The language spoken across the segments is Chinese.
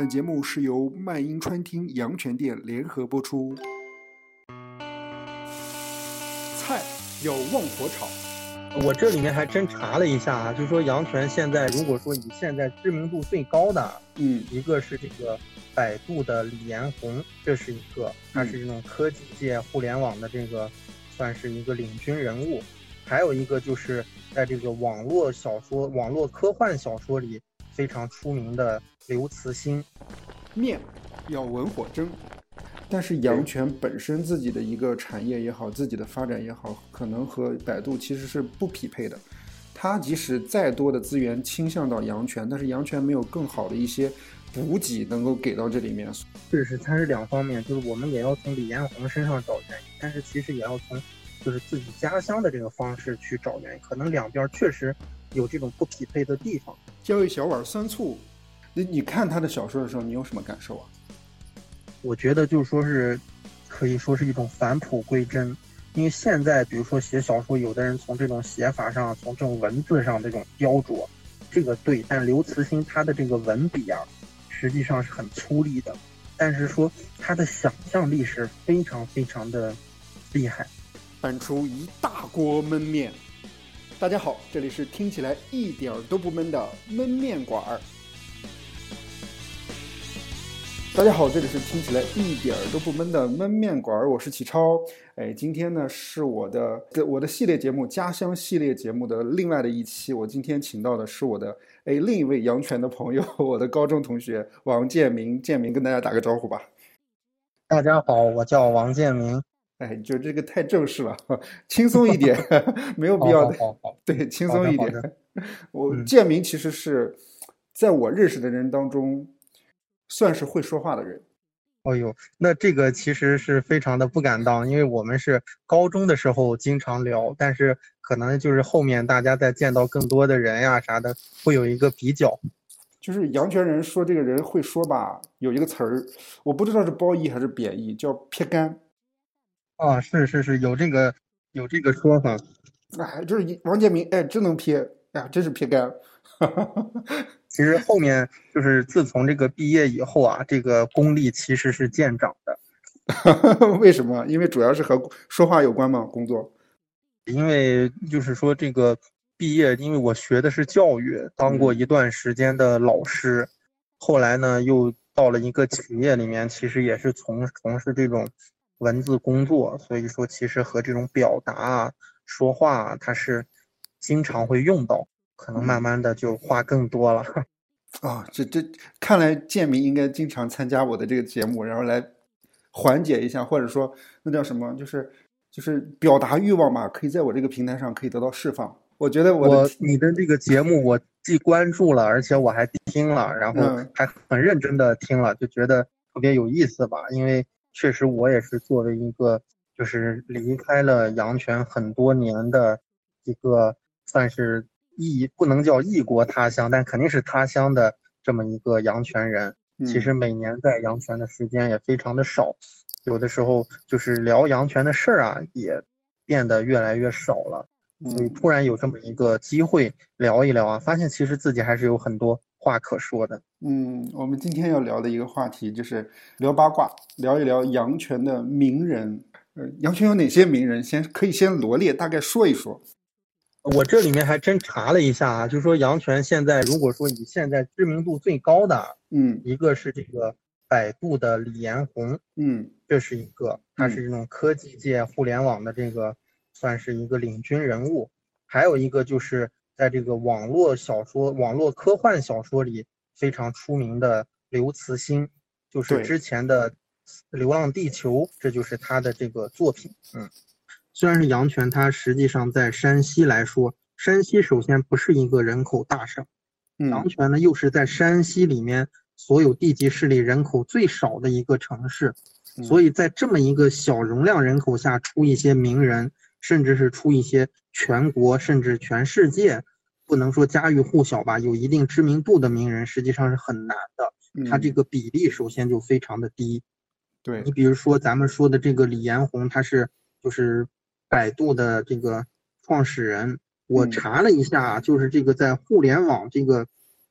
本节目是由麦音川厅阳泉店联合播出。菜要旺火炒，我这里面还真查了一下啊，就是说阳泉现在如果说以现在知名度最高的，嗯，一个是这个百度的李彦宏，这是一个，他是这种科技界、互联网的这个算是一个领军人物。还有一个就是在这个网络小说、网络科幻小说里非常出名的刘慈欣。面要文火蒸，但是阳泉本身自己的一个产业也好，自己的发展也好，可能和百度其实是不匹配的。它即使再多的资源倾向到阳泉，但是阳泉没有更好的一些补给能够给到这里面。这是它是两方面，就是我们也要从李彦宏身上找原因，但是其实也要从。就是自己家乡的这个方式去找原因，可能两边确实有这种不匹配的地方。浇一小碗酸醋，那你看他的小说的时候，你有什么感受啊？我觉得就是说是，可以说是一种返璞归真。因为现在比如说写小说，有的人从这种写法上，从这种文字上这种雕琢，这个对。但刘慈欣他的这个文笔啊，实际上是很粗粝的，但是说他的想象力是非常非常的厉害。搬出一大锅焖面。大家好，这里是听起来一点都不闷的焖面馆儿。大家好，这里是听起来一点都不闷的焖面馆儿，我是启超。哎，今天呢是我的我的系列节目家乡系列节目的另外的一期。我今天请到的是我的哎另一位阳泉的朋友，我的高中同学王建明。建明跟大家打个招呼吧。大家好，我叫王建明。哎，就这个太正式了，轻松一点，没有必要的。对，轻松一点。我建明其实是在我认识的人当中，算是会说话的人。哦呦，那这个其实是非常的不敢当，因为我们是高中的时候经常聊，但是可能就是后面大家在见到更多的人呀啥的，会有一个比较。就是阳泉人说这个人会说吧，有一个词儿，我不知道是褒义还是贬义，叫撇干。啊，是是是有这个有这个说法，哎，就是王建民，哎，真能撇，哎呀，真是撇干。其实后面就是自从这个毕业以后啊，这个功力其实是见长的。为什么？因为主要是和说话有关嘛？工作？因为就是说这个毕业，因为我学的是教育，当过一段时间的老师，后来呢又到了一个企业里面，其实也是从从事这种。文字工作，所以说其实和这种表达啊、说话啊，它是经常会用到，可能慢慢的就话更多了。啊，这这看来建明应该经常参加我的这个节目，然后来缓解一下，或者说那叫什么，就是就是表达欲望嘛，可以在我这个平台上可以得到释放。我觉得我你的这个节目我既关注了，而且我还听了，然后还很认真的听了，就觉得特别有意思吧，因为。确实，我也是作为一个就是离开了阳泉很多年的一个，算是异不能叫异国他乡，但肯定是他乡的这么一个阳泉人。其实每年在阳泉的时间也非常的少，有的时候就是聊阳泉的事儿啊，也变得越来越少了。所以突然有这么一个机会聊一聊啊，发现其实自己还是有很多。话可说的，嗯，我们今天要聊的一个话题就是聊八卦，聊一聊阳泉的名人。呃，阳泉有哪些名人？先可以先罗列，大概说一说。我这里面还真查了一下啊，就是说阳泉现在如果说以现在知名度最高的，嗯，一个是这个百度的李彦宏，嗯，这是一个，他是这种科技界、互联网的这个算是一个领军人物。还有一个就是。在这个网络小说、网络科幻小说里非常出名的刘慈欣，就是之前的《流浪地球》，这就是他的这个作品。嗯，虽然是阳泉，它实际上在山西来说，山西首先不是一个人口大省，阳泉呢又是在山西里面所有地级市里人口最少的一个城市，所以在这么一个小容量人口下出一些名人，甚至是出一些全国甚至全世界。不能说家喻户晓吧，有一定知名度的名人实际上是很难的。他这个比例首先就非常的低。对你比如说咱们说的这个李彦宏，他是就是百度的这个创始人。我查了一下，就是这个在互联网这个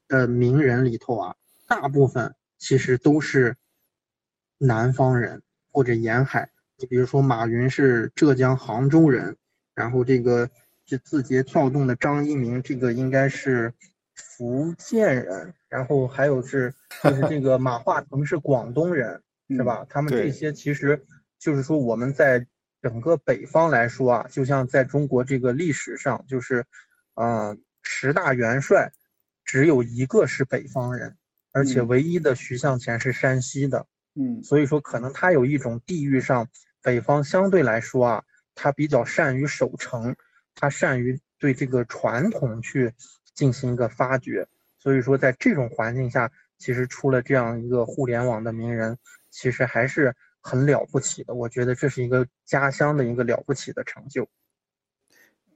呃名人里头啊，大部分其实都是南方人或者沿海。你比如说，马云是浙江杭州人，然后这个这字节跳动的张一鸣，这个应该是福建人，然后还有是就是这个马化腾是广东人，是吧？他们这些其实就是说我们在整个北方来说啊，就像在中国这个历史上，就是啊十大元帅只有一个是北方人，而且唯一的徐向前是山西的，嗯，所以说可能他有一种地域上。北方相对来说啊，他比较善于守城，他善于对这个传统去进行一个发掘。所以说，在这种环境下，其实出了这样一个互联网的名人，其实还是很了不起的。我觉得这是一个家乡的一个了不起的成就。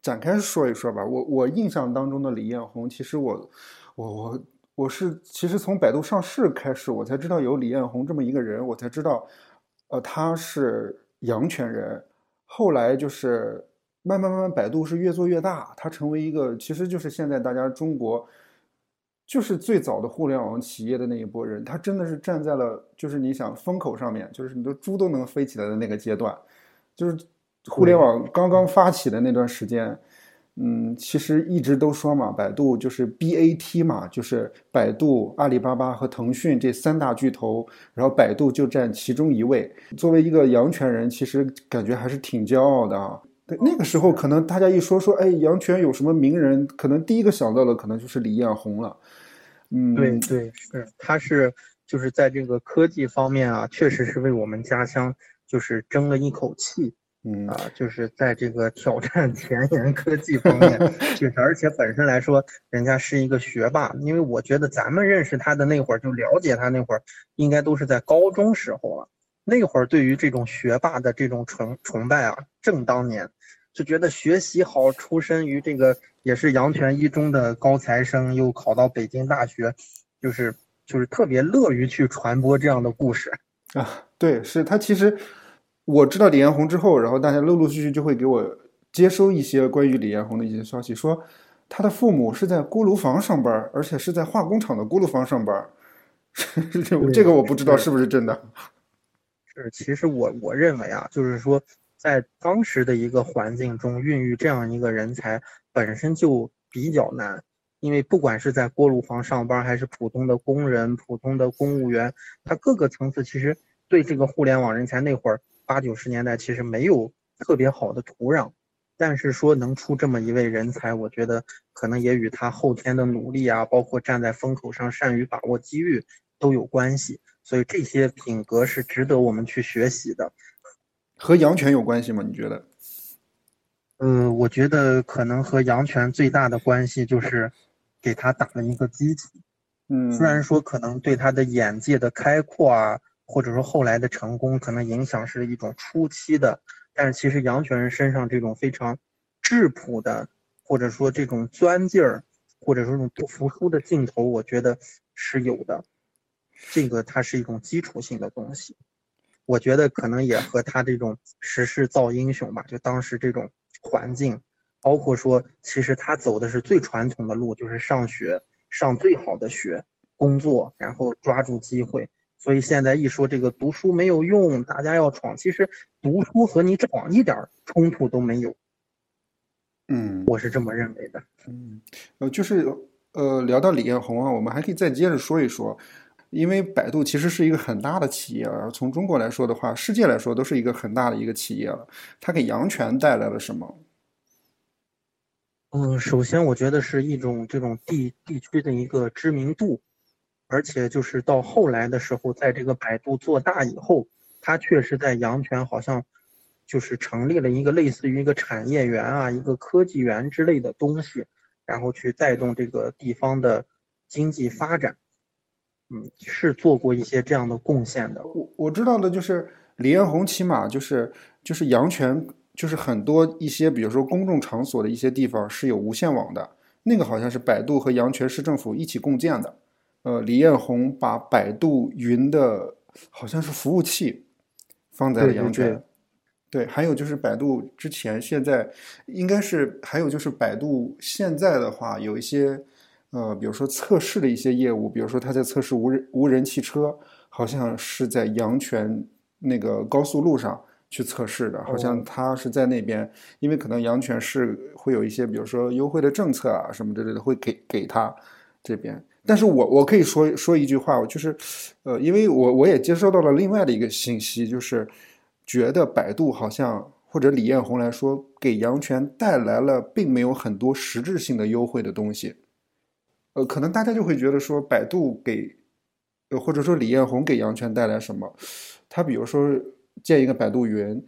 展开说一说吧。我我印象当中的李彦宏，其实我我我我是其实从百度上市开始，我才知道有李彦宏这么一个人，我才知道，呃，他是。阳泉人，后来就是慢慢慢慢，百度是越做越大，它成为一个，其实就是现在大家中国，就是最早的互联网企业的那一波人，他真的是站在了，就是你想风口上面，就是你的猪都能飞起来的那个阶段，就是互联网刚刚发起的那段时间。嗯，其实一直都说嘛，百度就是 BAT 嘛，就是百度、阿里巴巴和腾讯这三大巨头，然后百度就占其中一位。作为一个阳泉人，其实感觉还是挺骄傲的啊。对，那个时候可能大家一说说，哎，阳泉有什么名人，可能第一个想到的可能就是李彦宏了。嗯，对对是，他是就是在这个科技方面啊，确实是为我们家乡就是争了一口气。嗯啊，就是在这个挑战前沿科技方面，就是，而且本身来说，人家是一个学霸。因为我觉得咱们认识他的那会儿，就了解他那会儿，应该都是在高中时候了。那会儿对于这种学霸的这种崇崇拜啊，正当年，就觉得学习好，出身于这个也是阳泉一中的高材生，又考到北京大学，就是就是特别乐于去传播这样的故事啊。对，是他其实。我知道李彦宏之后，然后大家陆陆续续就会给我接收一些关于李彦宏的一些消息，说他的父母是在锅炉房上班，而且是在化工厂的锅炉房上班。这个我不知道是不是真的。是，其实我我认为啊，就是说在当时的一个环境中孕育这样一个人才本身就比较难，因为不管是在锅炉房上班，还是普通的工人、普通的公务员，他各个层次其实对这个互联网人才那会儿。八九十年代其实没有特别好的土壤，但是说能出这么一位人才，我觉得可能也与他后天的努力啊，包括站在风口上善于把握机遇都有关系。所以这些品格是值得我们去学习的。和杨泉有关系吗？你觉得？呃，我觉得可能和杨泉最大的关系就是给他打了一个基础。嗯，虽然说可能对他的眼界的开阔啊。或者说后来的成功可能影响是一种初期的，但是其实杨泉人身上这种非常质朴的，或者说这种钻劲儿，或者说这种不服输的劲头，我觉得是有的。这个它是一种基础性的东西，我觉得可能也和他这种时势造英雄吧，就当时这种环境，包括说其实他走的是最传统的路，就是上学，上最好的学，工作，然后抓住机会。所以现在一说这个读书没有用，大家要闯，其实读书和你闯一点冲突都没有。嗯，我是这么认为的。嗯，呃，就是呃，聊到李彦宏啊，我们还可以再接着说一说，因为百度其实是一个很大的企业啊，从中国来说的话，世界来说都是一个很大的一个企业了。它给阳泉带来了什么？嗯，首先我觉得是一种这种地地区的一个知名度。而且就是到后来的时候，在这个百度做大以后，它确实在阳泉好像就是成立了一个类似于一个产业园啊、一个科技园之类的东西，然后去带动这个地方的经济发展。嗯，是做过一些这样的贡献的。我我知道的就是李彦宏，起码就是就是阳泉，就是很多一些，比如说公众场所的一些地方是有无线网的，那个好像是百度和阳泉市政府一起共建的。呃，李彦宏把百度云的好像是服务器放在了阳泉，对，还有就是百度之前现在应该是还有就是百度现在的话有一些呃，比如说测试的一些业务，比如说他在测试无人无人汽车，好像是在阳泉那个高速路上去测试的，好像他是在那边，因为可能阳泉市会有一些，比如说优惠的政策啊什么之类的，会给给他这边。但是我我可以说说一句话，我就是，呃，因为我我也接收到了另外的一个信息，就是觉得百度好像或者李彦宏来说，给阳泉带来了并没有很多实质性的优惠的东西，呃，可能大家就会觉得说，百度给，呃，或者说李彦宏给阳泉带来什么，他比如说建一个百度云。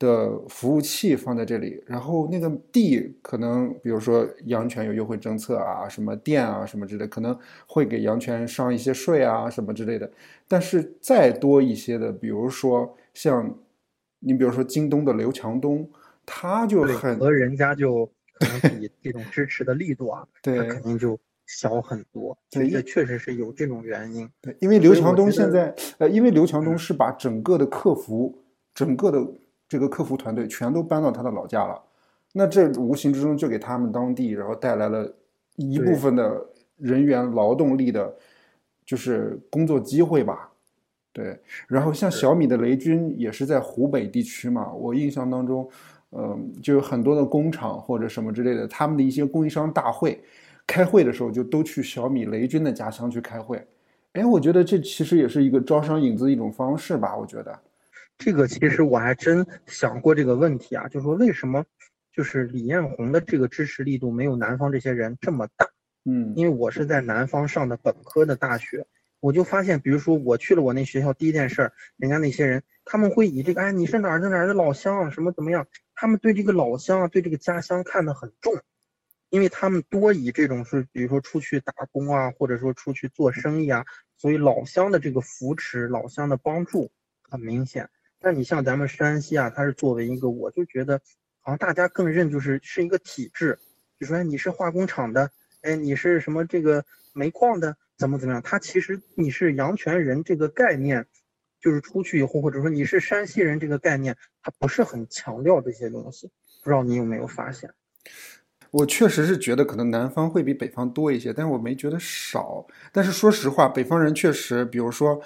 的服务器放在这里，然后那个地可能，比如说阳泉有优惠政策啊，什么店啊什么之类，可能会给阳泉上一些税啊什么之类的。但是再多一些的，比如说像你比如说京东的刘强东，他就很和人家就可能比这种支持的力度啊，对，肯定就小很多。对，这确实是有这种原因。对，因为刘强东现在呃，因为刘强东是把整个的客服整个的。这个客服团队全都搬到他的老家了，那这无形之中就给他们当地，然后带来了一部分的人员劳动力的，就是工作机会吧。对，然后像小米的雷军也是在湖北地区嘛，我印象当中，嗯，就有很多的工厂或者什么之类的，他们的一些供应商大会，开会的时候就都去小米雷军的家乡去开会。哎，我觉得这其实也是一个招商引资的一种方式吧，我觉得。这个其实我还真想过这个问题啊，就是说为什么就是李彦宏的这个支持力度没有南方这些人这么大？嗯，因为我是在南方上的本科的大学，我就发现，比如说我去了我那学校，第一件事儿，人家那些人他们会以这个，哎，你是哪儿的哪儿的老乡啊，什么怎么样？他们对这个老乡啊，对这个家乡看得很重，因为他们多以这种是，比如说出去打工啊，或者说出去做生意啊，所以老乡的这个扶持，老乡的帮助很明显。那你像咱们山西啊，它是作为一个，我就觉得，好像大家更认就是是一个体制，就说你是化工厂的，哎，你是什么这个煤矿的，怎么怎么样？它其实你是阳泉人这个概念，就是出去以后，或者说你是山西人这个概念，它不是很强调这些东西。不知道你有没有发现？我确实是觉得可能南方会比北方多一些，但是我没觉得少。但是说实话，北方人确实，比如说，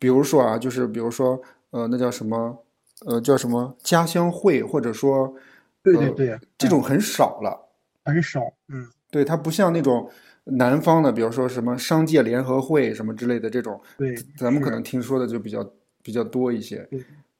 比如说啊，就是比如说。呃，那叫什么？呃，叫什么家乡会，或者说，对对对，这种很少了，很少。嗯，对，它不像那种南方的，比如说什么商界联合会什么之类的这种，对，咱们可能听说的就比较比较多一些。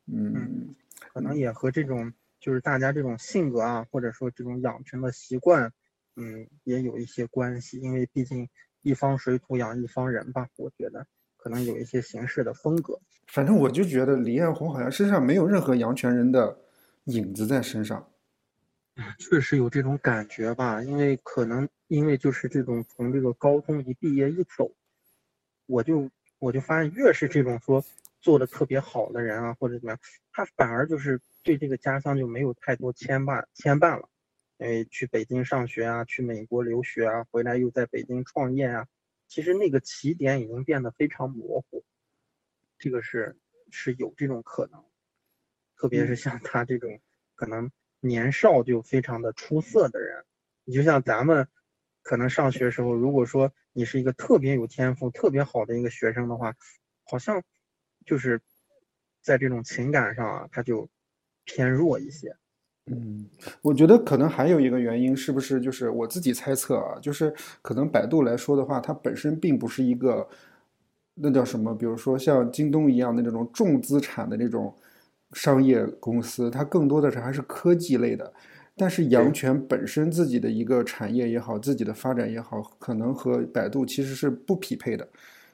嗯，可能也和这种就是大家这种性格啊，或者说这种养成的习惯，嗯，也有一些关系。因为毕竟一方水土养一方人吧，我觉得。可能有一些形式的风格，反正我就觉得李彦宏好像身上没有任何阳泉人的影子在身上。确实有这种感觉吧，因为可能因为就是这种从这个高中一毕业一走，我就我就发现越是这种说做的特别好的人啊，或者怎么样，他反而就是对这个家乡就没有太多牵绊牵绊了。哎，去北京上学啊，去美国留学啊，回来又在北京创业啊。其实那个起点已经变得非常模糊，这个是是有这种可能，特别是像他这种可能年少就非常的出色的人，你就像咱们可能上学时候，如果说你是一个特别有天赋、特别好的一个学生的话，好像就是在这种情感上啊，他就偏弱一些。嗯，我觉得可能还有一个原因，是不是就是我自己猜测啊？就是可能百度来说的话，它本身并不是一个那叫什么，比如说像京东一样的这种重资产的这种商业公司，它更多的是还是科技类的。但是阳泉本身自己的一个产业也好，自己的发展也好，可能和百度其实是不匹配的。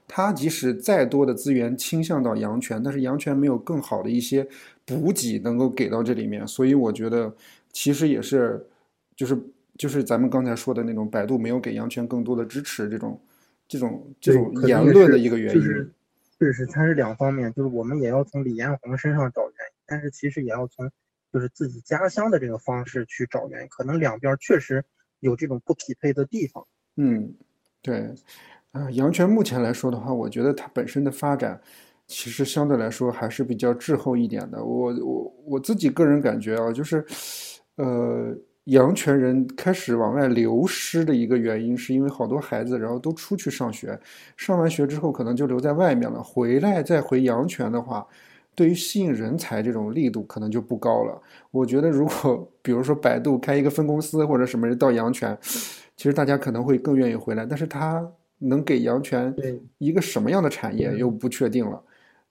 它即使再多的资源倾向到阳泉，但是阳泉没有更好的一些补给能够给到这里面，所以我觉得其实也是，就是就是咱们刚才说的那种百度没有给阳泉更多的支持，这种这种这种言论的一个原因。确实，它是两方面，就是我们也要从李彦宏身上找原因，但是其实也要从就是自己家乡的这个方式去找原因，可能两边确实有这种不匹配的地方。嗯，对。啊，阳泉目前来说的话，我觉得它本身的发展，其实相对来说还是比较滞后一点的。我我我自己个人感觉啊，就是，呃，阳泉人开始往外流失的一个原因，是因为好多孩子然后都出去上学，上完学之后可能就留在外面了，回来再回阳泉的话，对于吸引人才这种力度可能就不高了。我觉得如果比如说百度开一个分公司或者什么人到阳泉，其实大家可能会更愿意回来，但是他能给阳泉一个什么样的产业又不确定了。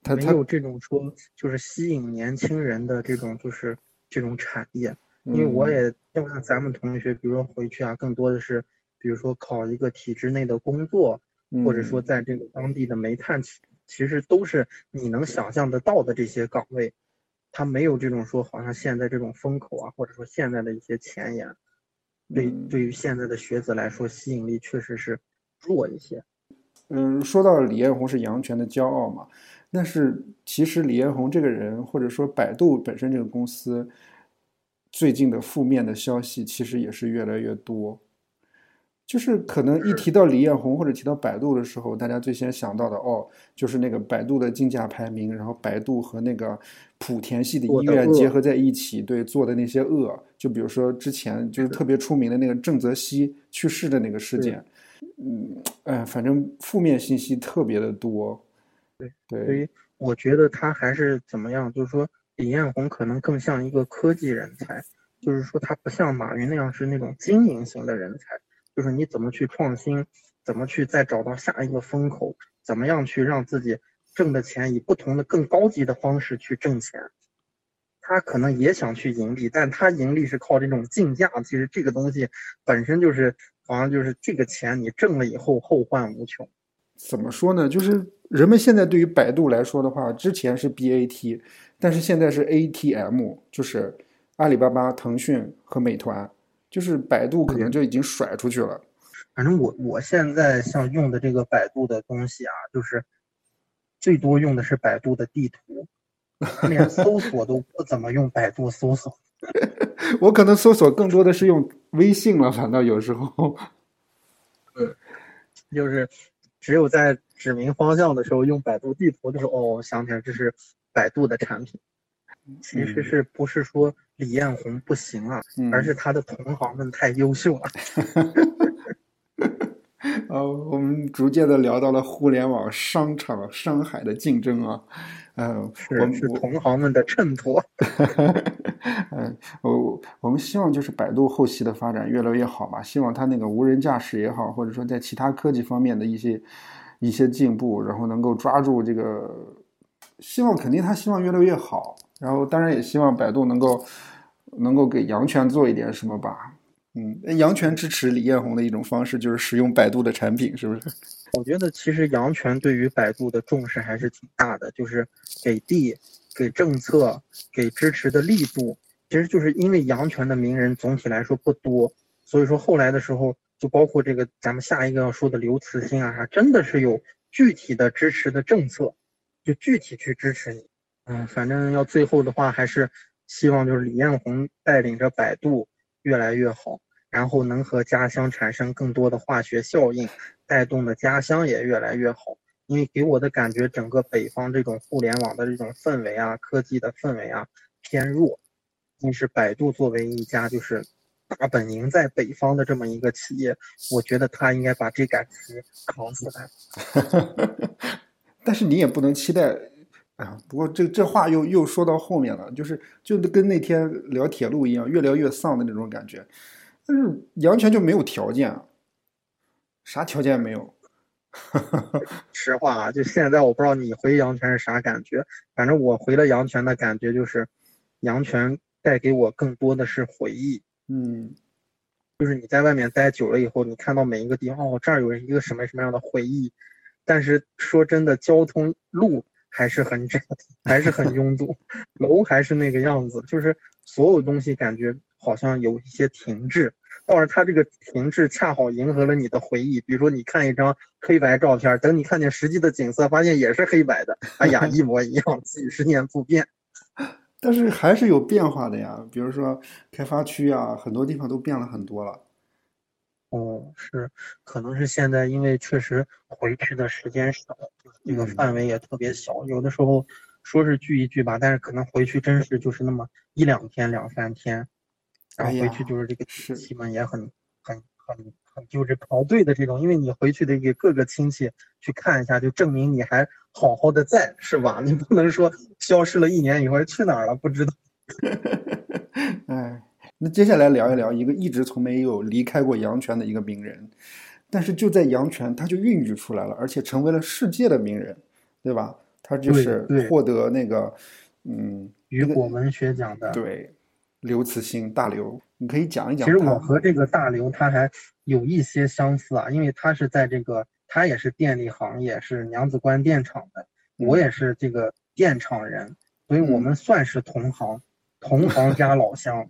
他没有这种说就是吸引年轻人的这种就是这种产业，因为我也就像咱们同学，比如说回去啊，更多的是比如说考一个体制内的工作，或者说在这个当地的煤炭，其实都是你能想象得到的这些岗位，他没有这种说好像现在这种风口啊，或者说现在的一些前沿，对对于现在的学子来说，吸引力确实是弱一些。嗯，说到李彦宏是阳泉的骄傲嘛。但是其实李彦宏这个人，或者说百度本身这个公司，最近的负面的消息其实也是越来越多。就是可能一提到李彦宏或者提到百度的时候，大家最先想到的哦，就是那个百度的竞价排名，然后百度和那个莆田系的医院结合在一起，对做的那些恶，就比如说之前就是特别出名的那个郑则熙去世的那个事件。嗯，哎，反正负面信息特别的多。对对，所以我觉得他还是怎么样，就是说李彦宏可能更像一个科技人才，就是说他不像马云那样是那种经营型的人才，就是你怎么去创新，怎么去再找到下一个风口，怎么样去让自己挣的钱以不同的更高级的方式去挣钱。他可能也想去盈利，但他盈利是靠这种竞价，其实这个东西本身就是好像就是这个钱你挣了以后后患无穷。怎么说呢？就是人们现在对于百度来说的话，之前是 BAT，但是现在是 ATM，就是阿里巴巴、腾讯和美团，就是百度可能就已经甩出去了。反正我我现在像用的这个百度的东西啊，就是最多用的是百度的地图，连搜索都不怎么用百度搜索。我可能搜索更多的是用微信了，反倒有时候。嗯，就是。只有在指明方向的时候用百度地图的时候，哦，想起来这是百度的产品。其实是不是说李彦宏不行啊，而是他的同行们太优秀了。呃，我们逐渐的聊到了互联网商场商海的竞争啊。嗯，是是同行们的衬托。嗯，我我们希望就是百度后期的发展越来越好吧，希望它那个无人驾驶也好，或者说在其他科技方面的一些一些进步，然后能够抓住这个，希望肯定他希望越来越好，然后当然也希望百度能够能够给阳泉做一点什么吧。嗯，阳泉支持李彦宏的一种方式就是使用百度的产品，是不是？我觉得其实阳泉对于百度的重视还是挺大的，就是给地、给政策、给支持的力度，其实就是因为阳泉的名人总体来说不多，所以说后来的时候，就包括这个咱们下一个要说的刘慈欣啊，真的是有具体的支持的政策，就具体去支持你。嗯，反正要最后的话，还是希望就是李彦宏带领着百度越来越好。然后能和家乡产生更多的化学效应，带动的家乡也越来越好。因为给我的感觉，整个北方这种互联网的这种氛围啊，科技的氛围啊偏弱。但是百度作为一家就是大本营在北方的这么一个企业，我觉得他应该把这杆旗扛起来。但是你也不能期待，啊，不过这这话又又说到后面了，就是就跟那天聊铁路一样，越聊越丧的那种感觉。但是阳泉就没有条件啊，啥条件没有。实话啊，就现在我不知道你回阳泉是啥感觉，反正我回了阳泉的感觉就是，阳泉带给我更多的是回忆。嗯，就是你在外面待久了以后，你看到每一个地方，哦，这儿有一个什么什么样的回忆。但是说真的，交通路还是很窄，还是很拥堵，楼还是那个样子，就是所有东西感觉。好像有一些停滞，但是它这个停滞恰好迎合了你的回忆。比如说，你看一张黑白照片，等你看见实际的景色，发现也是黑白的。哎呀，一模一样，几十年不变。但是还是有变化的呀，比如说开发区啊，很多地方都变了很多了。哦，是，可能是现在因为确实回去的时间少，这个范围也特别小。有的时候说是聚一聚吧，但是可能回去真是就是那么一两天、两三天。然后回去就是这个亲戚们也很很很很就是排队的这种，因为你回去得给各个亲戚去看一下，就证明你还好好的在，是吧？你不能说消失了一年以后去哪儿了不知道。哎，那接下来聊一聊一个一直从没有离开过阳泉的一个名人，但是就在阳泉他就孕育出来了，而且成为了世界的名人，对吧？他就是获得那个嗯雨果文学奖的对。刘慈欣，大刘，你可以讲一讲。其实我和这个大刘他还有一些相似啊，因为他是在这个，他也是电力行业，是娘子关电厂的，我也是这个电厂人，所以我们算是同行，同行加老乡。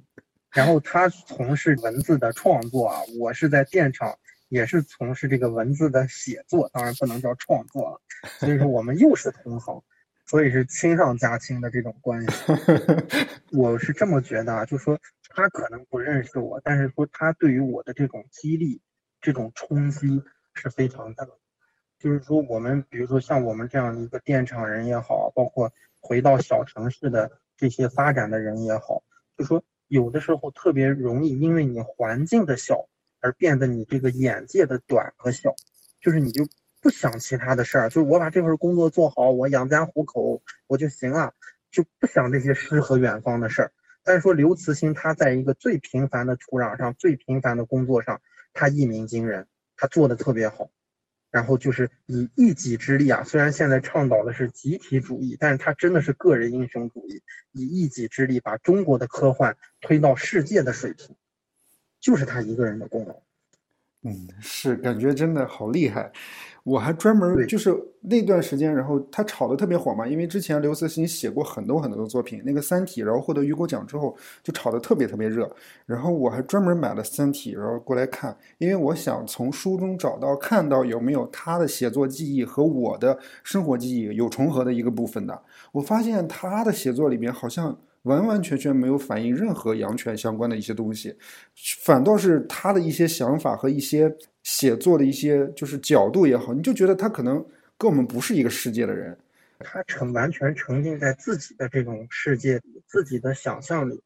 然后他从事文字的创作啊，我是在电厂，也是从事这个文字的写作，当然不能叫创作了。所以说我们又是同行。所以是亲上加亲的这种关系，我是这么觉得啊，就说他可能不认识我，但是说他对于我的这种激励、这种冲击是非常大。就是说，我们比如说像我们这样一个电厂人也好，包括回到小城市的这些发展的人也好，就说有的时候特别容易因为你环境的小而变得你这个眼界的短和小，就是你就。不想其他的事儿，就是我把这份工作做好，我养家糊口我就行了，就不想这些诗和远方的事儿。但是说刘慈欣他在一个最平凡的土壤上，最平凡的工作上，他一鸣惊人，他做的特别好。然后就是以一己之力啊，虽然现在倡导的是集体主义，但是他真的是个人英雄主义，以一己之力把中国的科幻推到世界的水平，就是他一个人的功劳。嗯，是感觉真的好厉害。我还专门就是那段时间，然后他炒的特别火嘛，因为之前刘慈欣写过很多很多的作品，那个《三体》，然后获得雨果奖之后就炒的特别特别热。然后我还专门买了《三体》，然后过来看，因为我想从书中找到看到有没有他的写作记忆和我的生活记忆有重合的一个部分的。我发现他的写作里面好像完完全全没有反映任何阳泉相关的一些东西，反倒是他的一些想法和一些。写作的一些就是角度也好，你就觉得他可能跟我们不是一个世界的人，他沉完全沉浸在自己的这种世界里，自己的想象里，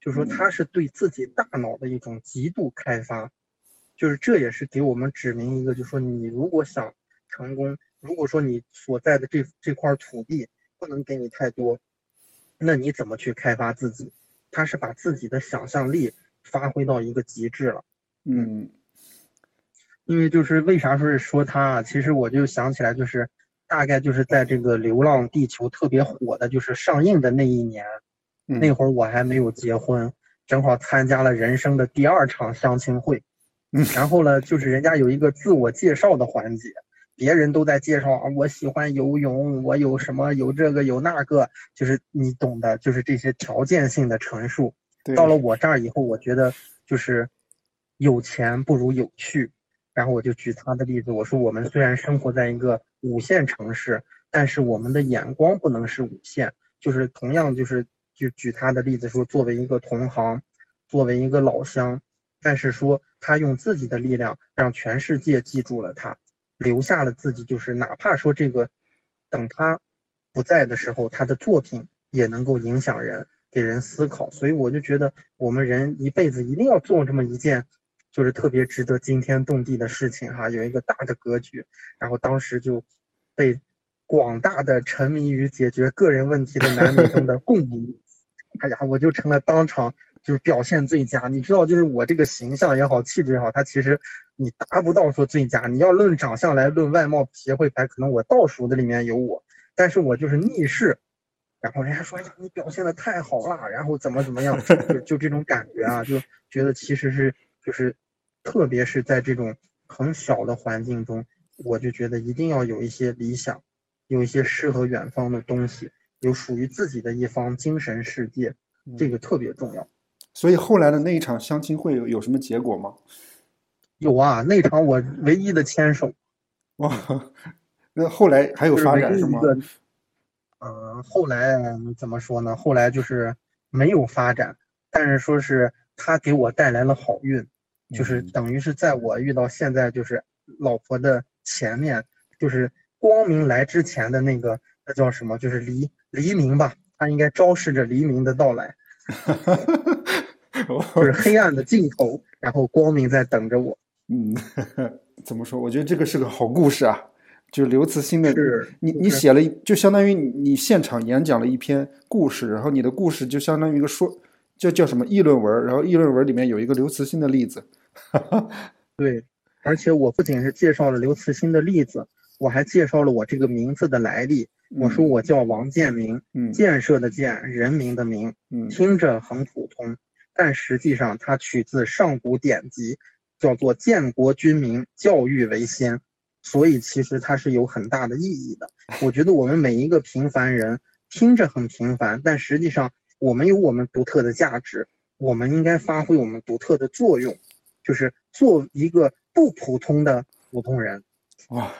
就是说他是对自己大脑的一种极度开发，就是这也是给我们指明一个，就说你如果想成功，如果说你所在的这这块土地不能给你太多，那你怎么去开发自己？他是把自己的想象力发挥到一个极致了，嗯。因为就是为啥说是说他啊？其实我就想起来，就是大概就是在这个《流浪地球》特别火的，就是上映的那一年，那会儿我还没有结婚，正好参加了人生的第二场相亲会。然后呢，就是人家有一个自我介绍的环节，别人都在介绍啊，我喜欢游泳，我有什么有这个有那个，就是你懂的，就是这些条件性的陈述。到了我这儿以后，我觉得就是有钱不如有趣。然后我就举他的例子，我说我们虽然生活在一个五线城市，但是我们的眼光不能是五线。就是同样，就是就举他的例子说，作为一个同行，作为一个老乡，但是说他用自己的力量让全世界记住了他，留下了自己，就是哪怕说这个等他不在的时候，他的作品也能够影响人，给人思考。所以我就觉得，我们人一辈子一定要做这么一件。就是特别值得惊天动地的事情哈，有一个大的格局，然后当时就被广大的沉迷于解决个人问题的男女生的共鸣，哎呀，我就成了当场就是表现最佳。你知道，就是我这个形象也好，气质也好，他其实你达不到说最佳。你要论长相来论外貌协会排，可能我倒数的里面有我，但是我就是逆势，然后人家说你表现的太好了，然后怎么怎么样，就就这种感觉啊，就觉得其实是就是。特别是在这种很小的环境中，我就觉得一定要有一些理想，有一些诗和远方的东西，有属于自己的一方精神世界，这个特别重要。所以后来的那一场相亲会有有什么结果吗？有啊，那场我唯一的牵手。哇，那后来还有发展是吗？嗯，后来怎么说呢？后来就是没有发展，但是说是他给我带来了好运。就是等于是在我遇到现在就是老婆的前面，就是光明来之前的那个，那叫什么？就是黎黎明吧，它应该昭示着黎明的到来。就是黑暗的尽头，然后光明在等着我。嗯，怎么说？我觉得这个是个好故事啊。就刘慈欣的，是你你写了，就相当于你现场演讲了一篇故事，然后你的故事就相当于一个说，叫叫什么议论文，然后议论文里面有一个刘慈欣的例子。对，而且我不仅是介绍了刘慈欣的例子，我还介绍了我这个名字的来历。我说我叫王建明，嗯建设的建，人民的民，嗯听着很普通，但实际上它取自上古典籍，叫做“建国军民，教育为先”，所以其实它是有很大的意义的。我觉得我们每一个平凡人听着很平凡，但实际上我们有我们独特的价值，我们应该发挥我们独特的作用，就是做一个不普通的普通人。哇，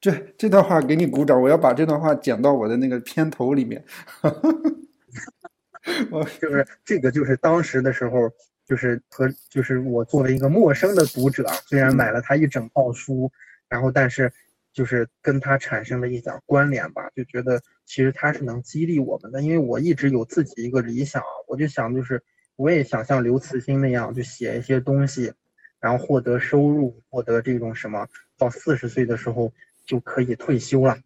这这段话给你鼓掌，我要把这段话剪到我的那个片头里面。我就是这个，就是当时的时候，就是和就是我作为一个陌生的读者，虽然买了他一整套书，然后但是就是跟他产生了一点关联吧，就觉得其实他是能激励我们的，因为我一直有自己一个理想，我就想就是我也想像刘慈欣那样，就写一些东西，然后获得收入，获得这种什么，到四十岁的时候就可以退休了，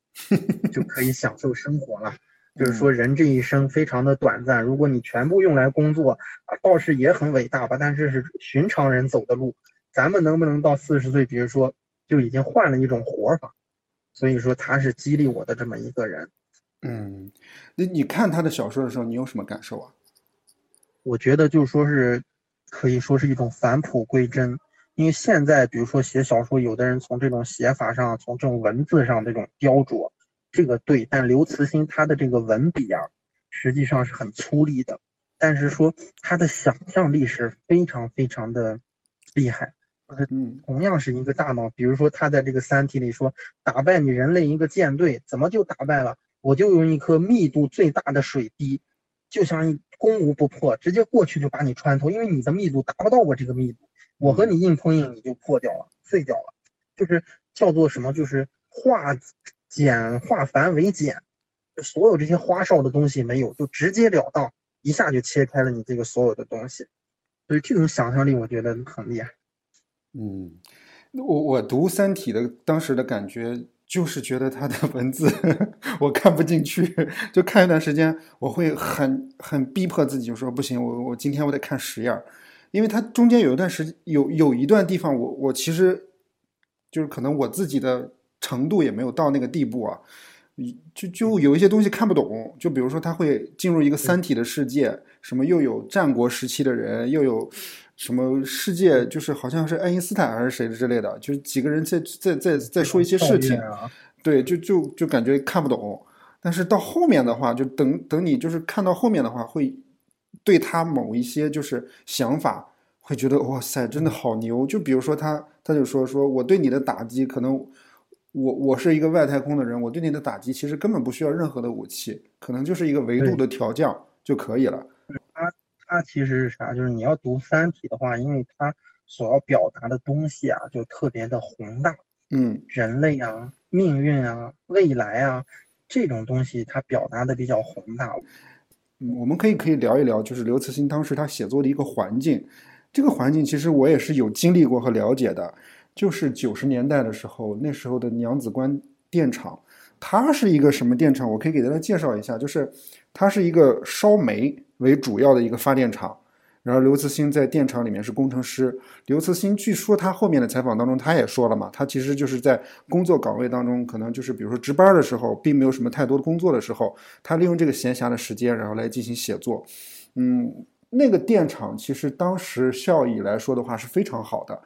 就可以享受生活了。就是说，人这一生非常的短暂，如果你全部用来工作啊，倒是也很伟大吧。但是是寻常人走的路，咱们能不能到四十岁，比如说就已经换了一种活法？所以说，他是激励我的这么一个人。嗯，那你看他的小说的时候，你有什么感受啊？我觉得就说是可以说是一种返璞归真，因为现在比如说写小说，有的人从这种写法上，从这种文字上这种雕琢。这个对，但刘慈欣他的这个文笔啊，实际上是很粗粝的，但是说他的想象力是非常非常的厉害。嗯，同样是一个大脑，比如说他在这个《三体》里说，打败你人类一个舰队，怎么就打败了？我就用一颗密度最大的水滴，就像攻无不破，直接过去就把你穿透，因为你的密度达不到我这个密度，我和你硬碰硬，你就破掉了，碎掉了，就是叫做什么？就是化。简化繁为简，就所有这些花哨的东西没有，就直截了当，一下就切开了你这个所有的东西。所以这种想象力，我觉得很厉害。嗯，我我读《三体》的当时的感觉，就是觉得他的 文字我看不进去，就看一段时间，我会很很逼迫自己，就说不行，我我今天我得看十页，因为它中间有一段时有有一段地方，我我其实就是可能我自己的。程度也没有到那个地步啊，就就有一些东西看不懂，就比如说他会进入一个三体的世界，什么又有战国时期的人，又有什么世界，就是好像是爱因斯坦还是谁之类的，就是几个人在在在在说一些事情，对，就就就感觉看不懂。但是到后面的话，就等等你就是看到后面的话，会对他某一些就是想法，会觉得哇塞，真的好牛。就比如说他他就说说我对你的打击可能。我我是一个外太空的人，我对你的打击其实根本不需要任何的武器，可能就是一个维度的调降就可以了。它它其实是啥？就是你要读《三体》的话，因为它所要表达的东西啊，就特别的宏大。嗯，人类啊，命运啊，未来啊，这种东西它表达的比较宏大。嗯，我们可以可以聊一聊，就是刘慈欣当时他写作的一个环境。这个环境其实我也是有经历过和了解的。就是九十年代的时候，那时候的娘子关电厂，它是一个什么电厂？我可以给大家介绍一下，就是它是一个烧煤为主要的一个发电厂。然后刘慈欣在电厂里面是工程师。刘慈欣据说他后面的采访当中他也说了嘛，他其实就是在工作岗位当中，可能就是比如说值班的时候，并没有什么太多的工作的时候，他利用这个闲暇的时间，然后来进行写作。嗯，那个电厂其实当时效益来说的话是非常好的。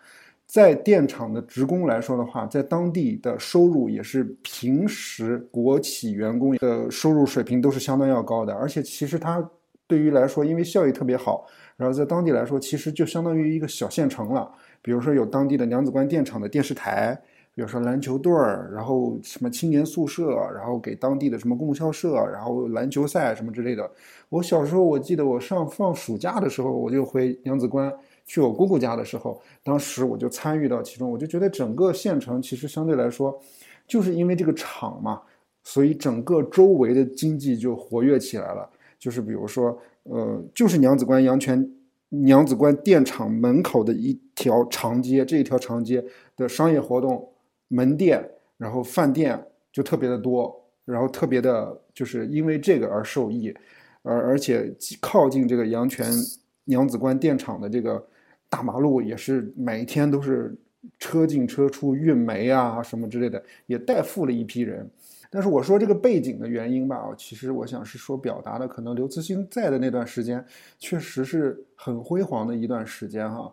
在电厂的职工来说的话，在当地的收入也是平时国企员工的收入水平都是相当要高的。而且其实他对于来说，因为效益特别好，然后在当地来说，其实就相当于一个小县城了。比如说有当地的娘子关电厂的电视台，比如说篮球队儿，然后什么青年宿舍，然后给当地的什么供销社，然后篮球赛什么之类的。我小时候我记得我上放暑假的时候，我就回娘子关。去我姑姑家的时候，当时我就参与到其中，我就觉得整个县城其实相对来说，就是因为这个厂嘛，所以整个周围的经济就活跃起来了。就是比如说，呃，就是娘子关阳泉娘子关电厂门口的一条长街，这一条长街的商业活动、门店，然后饭店就特别的多，然后特别的，就是因为这个而受益，而而且靠近这个阳泉娘子关电厂的这个大马路，也是每天都是车进车出，运煤啊什么之类的，也带富了一批人。但是我说这个背景的原因吧，其实我想是说表达的，可能刘慈欣在的那段时间确实是很辉煌的一段时间哈，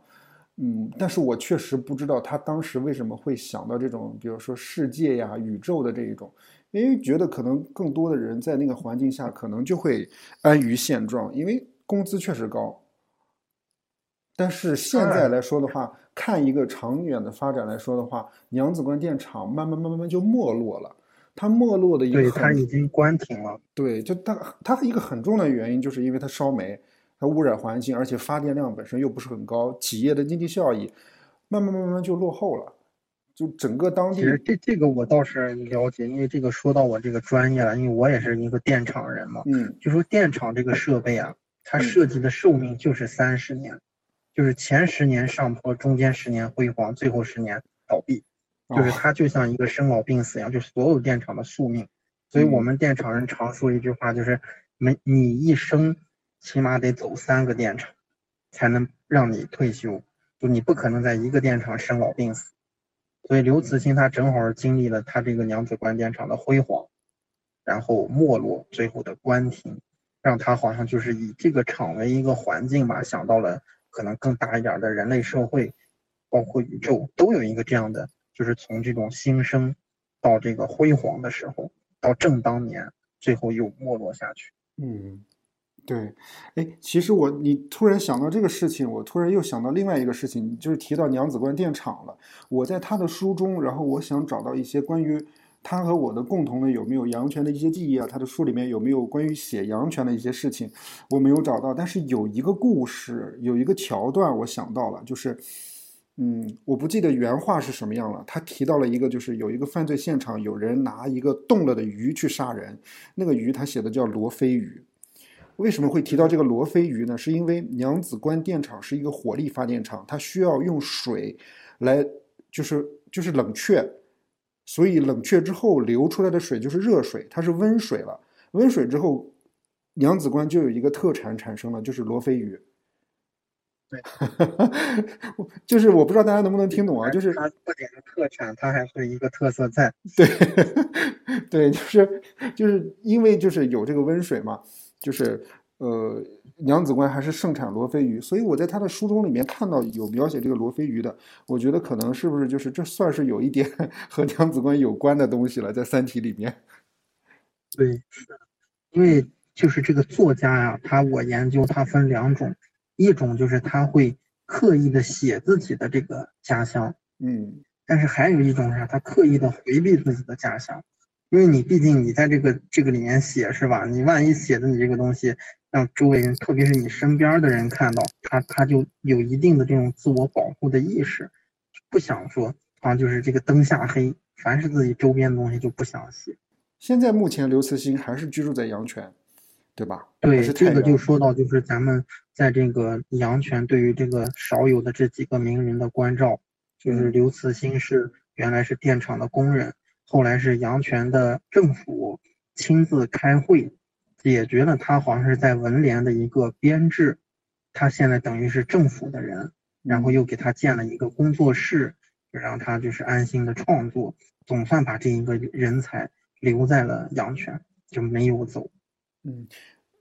嗯，但是我确实不知道他当时为什么会想到这种，比如说世界呀、宇宙的这一种，因为觉得可能更多的人在那个环境下可能就会安于现状，因为工资确实高。但是现在来说的话，看一个长远的发展来说的话，娘子关电厂慢慢慢慢慢就没落了。它没落的一个，对，它已经关停了。对，就它它一个很重要的原因，就是因为它烧煤，它污染环境，而且发电量本身又不是很高，企业的经济效益慢慢慢慢就落后了。就整个当地，其实这这个我倒是了解，因为这个说到我这个专业了，因为我也是一个电厂人嘛。嗯，就说电厂这个设备啊，它设计的寿命就是三十年，就是前十年上坡，中间十年辉煌，最后十年倒闭。就是它就像一个生老病死一样，就是所有电厂的宿命。所以我们电厂人常说一句话，就是没你一生起码得走三个电厂，才能让你退休。就你不可能在一个电厂生老病死。所以刘慈欣他正好经历了他这个娘子关电厂的辉煌，然后没落，最后的关停，让他好像就是以这个厂为一个环境吧，想到了可能更大一点的人类社会，包括宇宙都有一个这样的。就是从这种新生到这个辉煌的时候，到正当年，最后又没落下去。嗯，对。哎，其实我你突然想到这个事情，我突然又想到另外一个事情，就是提到娘子关电厂了。我在他的书中，然后我想找到一些关于他和我的共同的有没有阳泉的一些记忆啊？他的书里面有没有关于写阳泉的一些事情？我没有找到，但是有一个故事，有一个桥段，我想到了，就是。嗯，我不记得原话是什么样了。他提到了一个，就是有一个犯罪现场，有人拿一个冻了的鱼去杀人。那个鱼他写的叫罗非鱼。为什么会提到这个罗非鱼呢？是因为娘子关电厂是一个火力发电厂，它需要用水来，就是就是冷却，所以冷却之后流出来的水就是热水，它是温水了。温水之后，娘子关就有一个特产产生了，就是罗非鱼。对，就是我不知道大家能不能听懂啊？就是它特点的特产，它还是一个特色菜。对，对，就是就是因为就是有这个温水嘛，就是呃娘子关还是盛产罗非鱼，所以我在他的书中里面看到有描写这个罗非鱼的，我觉得可能是不是就是这算是有一点和娘子关有关的东西了，在《三体》里面。对，是因为就是这个作家呀，他我研究他分两种。一种就是他会刻意的写自己的这个家乡，嗯，但是还有一种是他刻意的回避自己的家乡，因为你毕竟你在这个这个里面写是吧？你万一写的你这个东西让周围人，特别是你身边的人看到，他他就有一定的这种自我保护的意识，不想说啊，就是这个灯下黑，凡是自己周边的东西就不想写。现在目前刘慈欣还是居住在阳泉。对吧？对，这个就说到就是咱们在这个阳泉对于这个少有的这几个名人的关照，就是刘慈欣是原来是电厂的工人，后来是阳泉的政府亲自开会解决了他好像是在文联的一个编制，他现在等于是政府的人，然后又给他建了一个工作室，让他就是安心的创作，总算把这一个人才留在了阳泉，就没有走。嗯，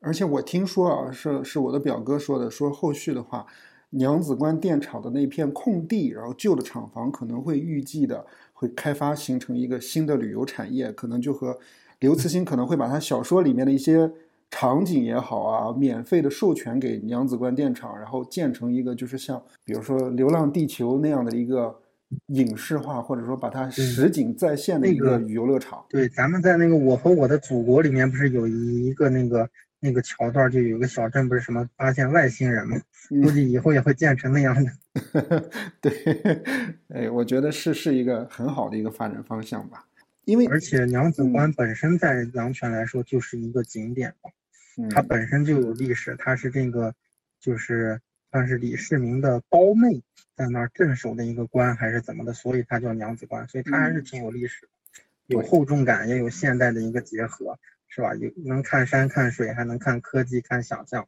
而且我听说啊，是是我的表哥说的，说后续的话，娘子关电厂的那片空地，然后旧的厂房可能会预计的会开发形成一个新的旅游产业，可能就和刘慈欣可能会把他小说里面的一些场景也好啊，免费的授权给娘子关电厂，然后建成一个就是像比如说《流浪地球》那样的一个。影视化，或者说把它实景再现的一个游乐场。对，咱们在那个《我和我的祖国》里面不是有一个那个那个桥段，就有个小镇，不是什么发现外星人吗？估计以后也会建成那样的。对，哎，我觉得是是一个很好的一个发展方向吧。因为而且娘子关本身在阳泉来说就是一个景点嘛，它本身就有历史，它是这个就是算是李世民的胞妹在那儿镇守的一个关，还是怎么的，所以它叫娘子关，所以它还是挺有历史，有厚重感，也有现代的一个结合，是吧？有能看山看水，还能看科技看想象。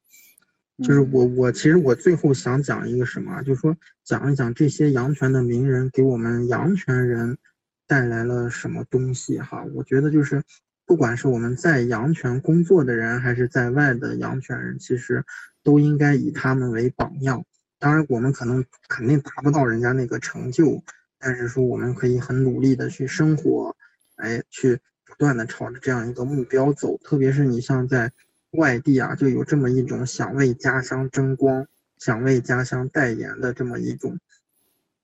就是我我其实我最后想讲一个什么，就是说讲一讲这些阳泉的名人给我们阳泉人带来了什么东西哈。我觉得就是不管是我们在阳泉工作的人，还是在外的阳泉人，其实都应该以他们为榜样。当然，我们可能肯定达不到人家那个成就，但是说我们可以很努力的去生活，哎，去不断的朝着这样一个目标走。特别是你像在。外地啊，就有这么一种想为家乡争光、想为家乡代言的这么一种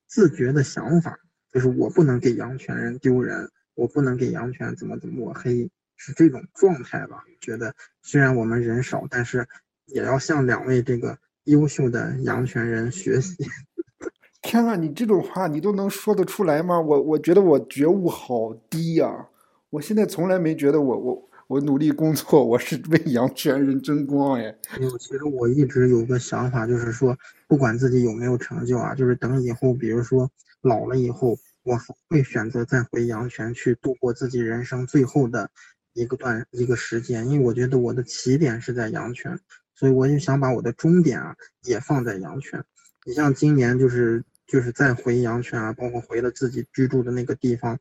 自觉的想法，就是我不能给阳泉人丢人，我不能给阳泉怎么怎么抹黑，是这种状态吧？觉得虽然我们人少，但是也要向两位这个优秀的阳泉人学习。天啊，你这种话你都能说得出来吗？我我觉得我觉悟好低呀！我现在从来没觉得我我。我努力工作，我是为阳泉人争光哎。有，其实我一直有个想法，就是说，不管自己有没有成就啊，就是等以后，比如说老了以后，我会选择再回阳泉去度过自己人生最后的一个段一个时间，因为我觉得我的起点是在阳泉，所以我就想把我的终点啊也放在阳泉。你像今年就是就是再回阳泉啊，包括回了自己居住的那个地方。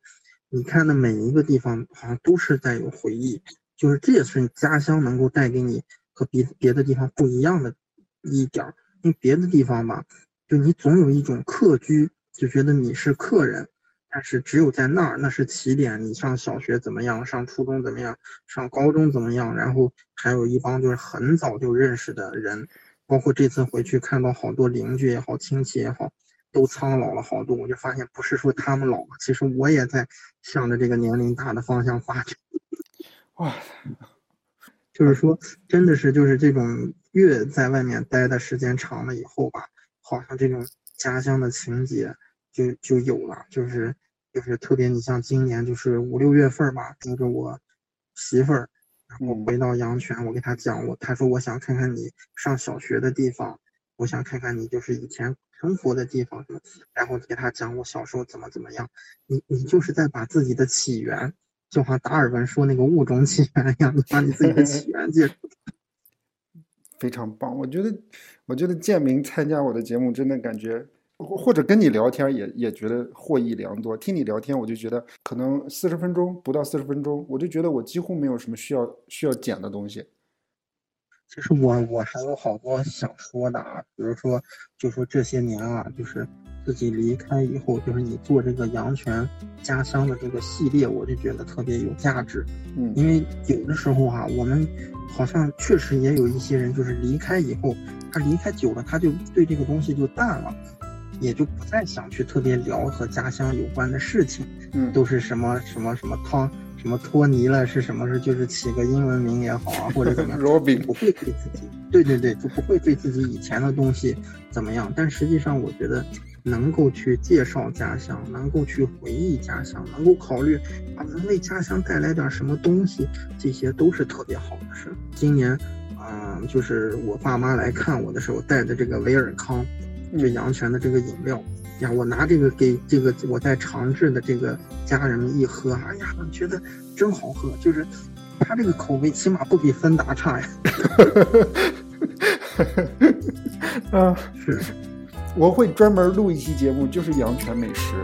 你看的每一个地方，好像都是在有回忆，就是这也是你家乡能够带给你和别别的地方不一样的一点儿。因为别的地方吧，就你总有一种客居，就觉得你是客人，但是只有在那儿，那是起点。你上小学怎么样，上初中怎么样，上高中怎么样，然后还有一帮就是很早就认识的人，包括这次回去看到好多邻居也好，亲戚也好。都苍老了好多，我就发现不是说他们老了，其实我也在向着这个年龄大的方向发展。哇，就是说，真的是就是这种越在外面待的时间长了以后吧，好像这种家乡的情节就就有了，就是就是特别你像今年就是五六月份吧，跟着我媳妇儿，然后回到阳泉，我给她讲我，她说我想看看你上小学的地方，我想看看你就是以前。生活的地方什么，然后给他讲我小时候怎么怎么样，你你就是在把自己的起源，就好像达尔文说那个物种起源一样，你把你自己的起源介绍。非常棒，我觉得，我觉得建明参加我的节目，真的感觉，或者跟你聊天也也觉得获益良多。听你聊天，我就觉得可能四十分钟不到四十分钟，我就觉得我几乎没有什么需要需要剪的东西。其实我我还有好多想说的啊，比如说，就说这些年啊，就是自己离开以后，就是你做这个阳泉家乡的这个系列，我就觉得特别有价值。嗯，因为有的时候哈，我们好像确实也有一些人，就是离开以后，他离开久了，他就对这个东西就淡了，也就不再想去特别聊和家乡有关的事情。嗯，都是什么什么什么汤。什么托尼了是什么？是就是起个英文名也好啊，或者怎么样，不会对自己，对对对，就不会对自己以前的东西怎么样。但实际上，我觉得能够去介绍家乡，能够去回忆家乡，能够考虑啊，能为家乡带来点什么东西，这些都是特别好的事。今年，嗯，就是我爸妈来看我的时候带的这个维尔康，就阳泉的这个饮料。呀，我拿这个给这个我在长治的这个家人们一喝，哎呀，觉得真好喝，就是他这个口味起码不比芬达差呀。啊，是，我会专门录一期节目，就是阳泉美食。